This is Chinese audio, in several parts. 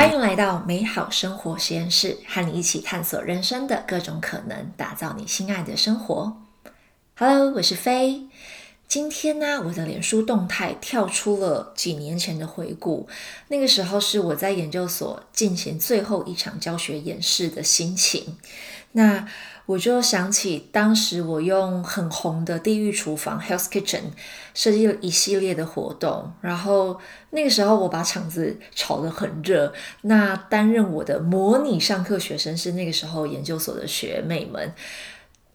欢迎来到美好生活实验室，和你一起探索人生的各种可能，打造你心爱的生活。Hello，我是飞。今天呢，我的脸书动态跳出了几年前的回顾，那个时候是我在研究所进行最后一场教学演示的心情。那我就想起当时我用很红的地狱厨房 （Hell's Kitchen） 设计了一系列的活动，然后那个时候我把场子炒得很热。那担任我的模拟上课学生是那个时候研究所的学妹们。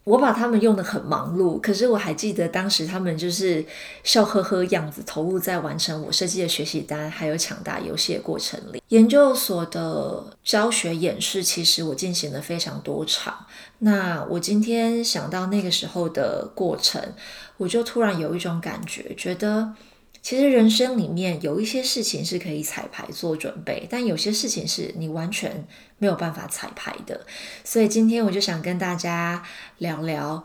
我把他们用的很忙碌，可是我还记得当时他们就是笑呵呵样子，投入在完成我设计的学习单，还有抢答游戏的过程里。研究所的教学演示，其实我进行了非常多场。那我今天想到那个时候的过程，我就突然有一种感觉，觉得。其实人生里面有一些事情是可以彩排做准备，但有些事情是你完全没有办法彩排的。所以今天我就想跟大家聊聊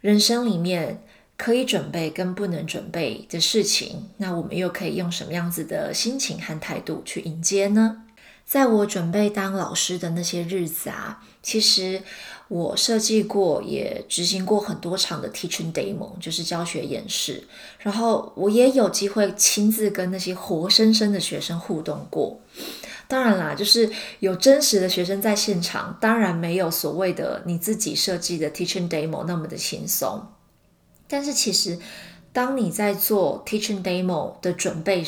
人生里面可以准备跟不能准备的事情。那我们又可以用什么样子的心情和态度去迎接呢？在我准备当老师的那些日子啊，其实我设计过，也执行过很多场的 teaching demo，就是教学演示。然后我也有机会亲自跟那些活生生的学生互动过。当然啦，就是有真实的学生在现场，当然没有所谓的你自己设计的 teaching demo 那么的轻松。但是其实，当你在做 teaching demo 的准备，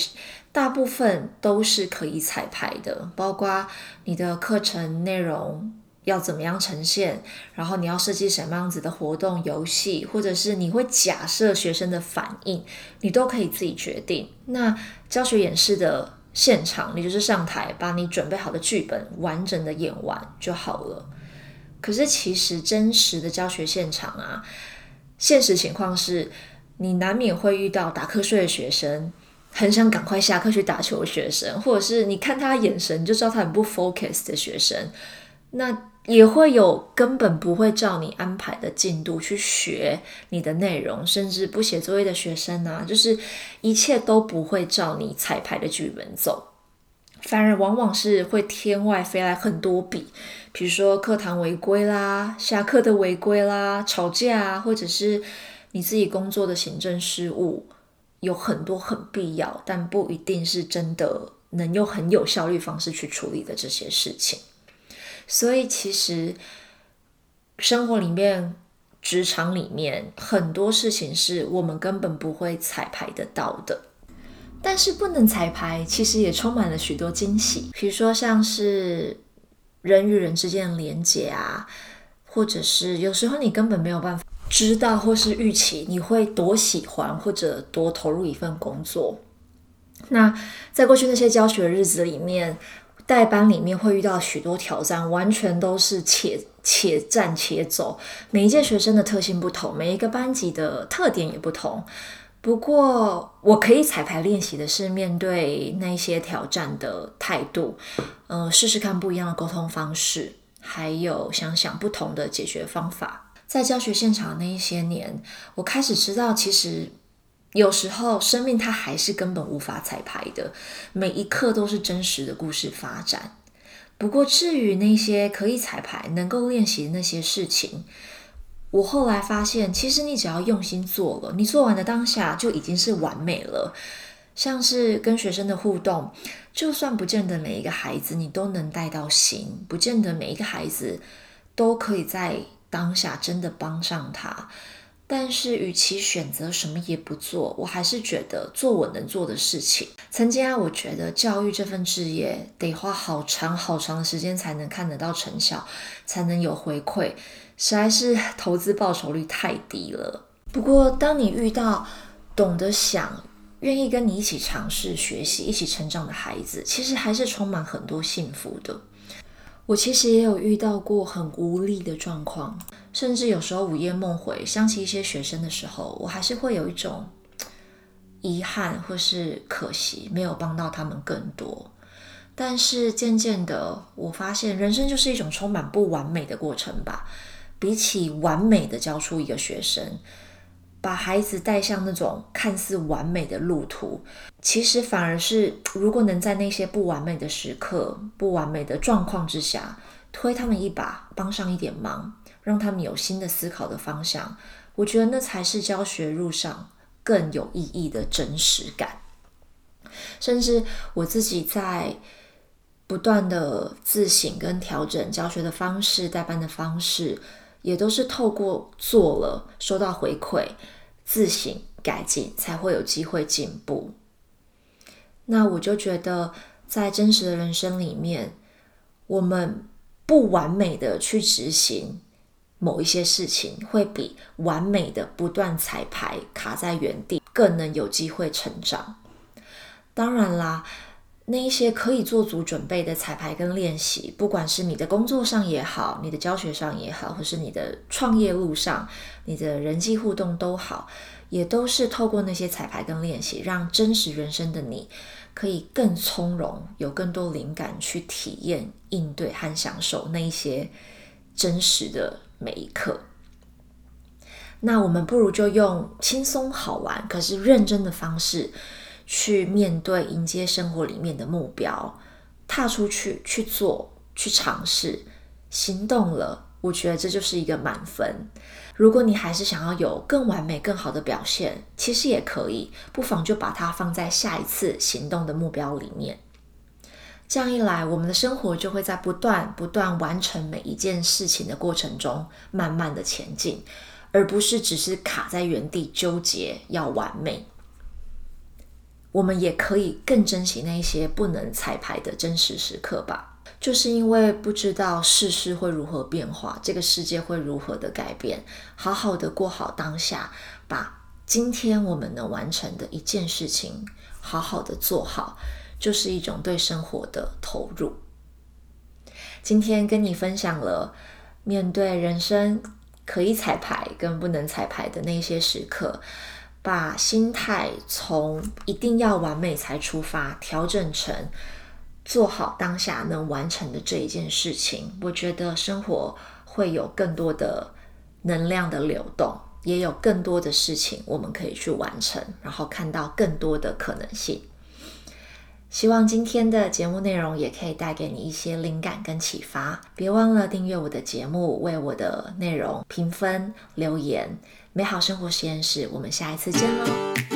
大部分都是可以彩排的，包括你的课程内容要怎么样呈现，然后你要设计什么样子的活动、游戏，或者是你会假设学生的反应，你都可以自己决定。那教学演示的现场，你就是上台把你准备好的剧本完整的演完就好了。可是其实真实的教学现场啊，现实情况是你难免会遇到打瞌睡的学生。很想赶快下课去打球的学生，或者是你看他眼神就知道他很不 focus 的学生，那也会有根本不会照你安排的进度去学你的内容，甚至不写作业的学生啊，就是一切都不会照你彩排的剧本走，反而往往是会天外飞来很多笔，比如说课堂违规啦、下课的违规啦、吵架啊，或者是你自己工作的行政事务。有很多很必要，但不一定是真的能用很有效率方式去处理的这些事情。所以，其实生活里面、职场里面很多事情是我们根本不会彩排得到的。但是，不能彩排，其实也充满了许多惊喜。比如说，像是人与人之间的连接啊，或者是有时候你根本没有办法。知道或是预期你会多喜欢或者多投入一份工作。那在过去那些教学的日子里面，代班里面会遇到许多挑战，完全都是且且战且走。每一届学生的特性不同，每一个班级的特点也不同。不过我可以彩排练习的是面对那些挑战的态度，嗯，试试看不一样的沟通方式，还有想想不同的解决方法。在教学现场那一些年，我开始知道，其实有时候生命它还是根本无法彩排的，每一刻都是真实的故事发展。不过，至于那些可以彩排、能够练习的那些事情，我后来发现，其实你只要用心做了，你做完的当下就已经是完美了。像是跟学生的互动，就算不见得每一个孩子你都能带到心，不见得每一个孩子都可以在。当下真的帮上他，但是与其选择什么也不做，我还是觉得做我能做的事情。曾经啊，我觉得教育这份职业得花好长好长的时间才能看得到成效，才能有回馈，实在是投资报酬率太低了。不过，当你遇到懂得想、愿意跟你一起尝试学习、一起成长的孩子，其实还是充满很多幸福的。我其实也有遇到过很无力的状况，甚至有时候午夜梦回，想起一些学生的时候，我还是会有一种遗憾或是可惜，没有帮到他们更多。但是渐渐的，我发现人生就是一种充满不完美的过程吧。比起完美的教出一个学生，把孩子带向那种看似完美的路途，其实反而是如果能在那些不完美的时刻、不完美的状况之下，推他们一把，帮上一点忙，让他们有新的思考的方向，我觉得那才是教学路上更有意义的真实感。甚至我自己在不断的自省跟调整教学的方式、带班的方式，也都是透过做了、收到回馈、自省改进，才会有机会进步。那我就觉得，在真实的人生里面，我们不完美的去执行某一些事情，会比完美的不断彩排卡在原地更能有机会成长。当然啦，那一些可以做足准备的彩排跟练习，不管是你的工作上也好，你的教学上也好，或是你的创业路上，你的人际互动都好，也都是透过那些彩排跟练习，让真实人生的你可以更从容，有更多灵感去体验、应对和享受那一些真实的每一刻。那我们不如就用轻松好玩，可是认真的方式。去面对、迎接生活里面的目标，踏出去去做、去尝试、行动了，我觉得这就是一个满分。如果你还是想要有更完美、更好的表现，其实也可以，不妨就把它放在下一次行动的目标里面。这样一来，我们的生活就会在不断、不断完成每一件事情的过程中，慢慢的前进，而不是只是卡在原地纠结要完美。我们也可以更珍惜那些不能彩排的真实时刻吧，就是因为不知道世事会如何变化，这个世界会如何的改变，好好的过好当下，把今天我们能完成的一件事情好好的做好，就是一种对生活的投入。今天跟你分享了面对人生可以彩排跟不能彩排的那些时刻。把心态从一定要完美才出发，调整成做好当下能完成的这一件事情，我觉得生活会有更多的能量的流动，也有更多的事情我们可以去完成，然后看到更多的可能性。希望今天的节目内容也可以带给你一些灵感跟启发。别忘了订阅我的节目，为我的内容评分留言。美好生活实验室，我们下一次见喽。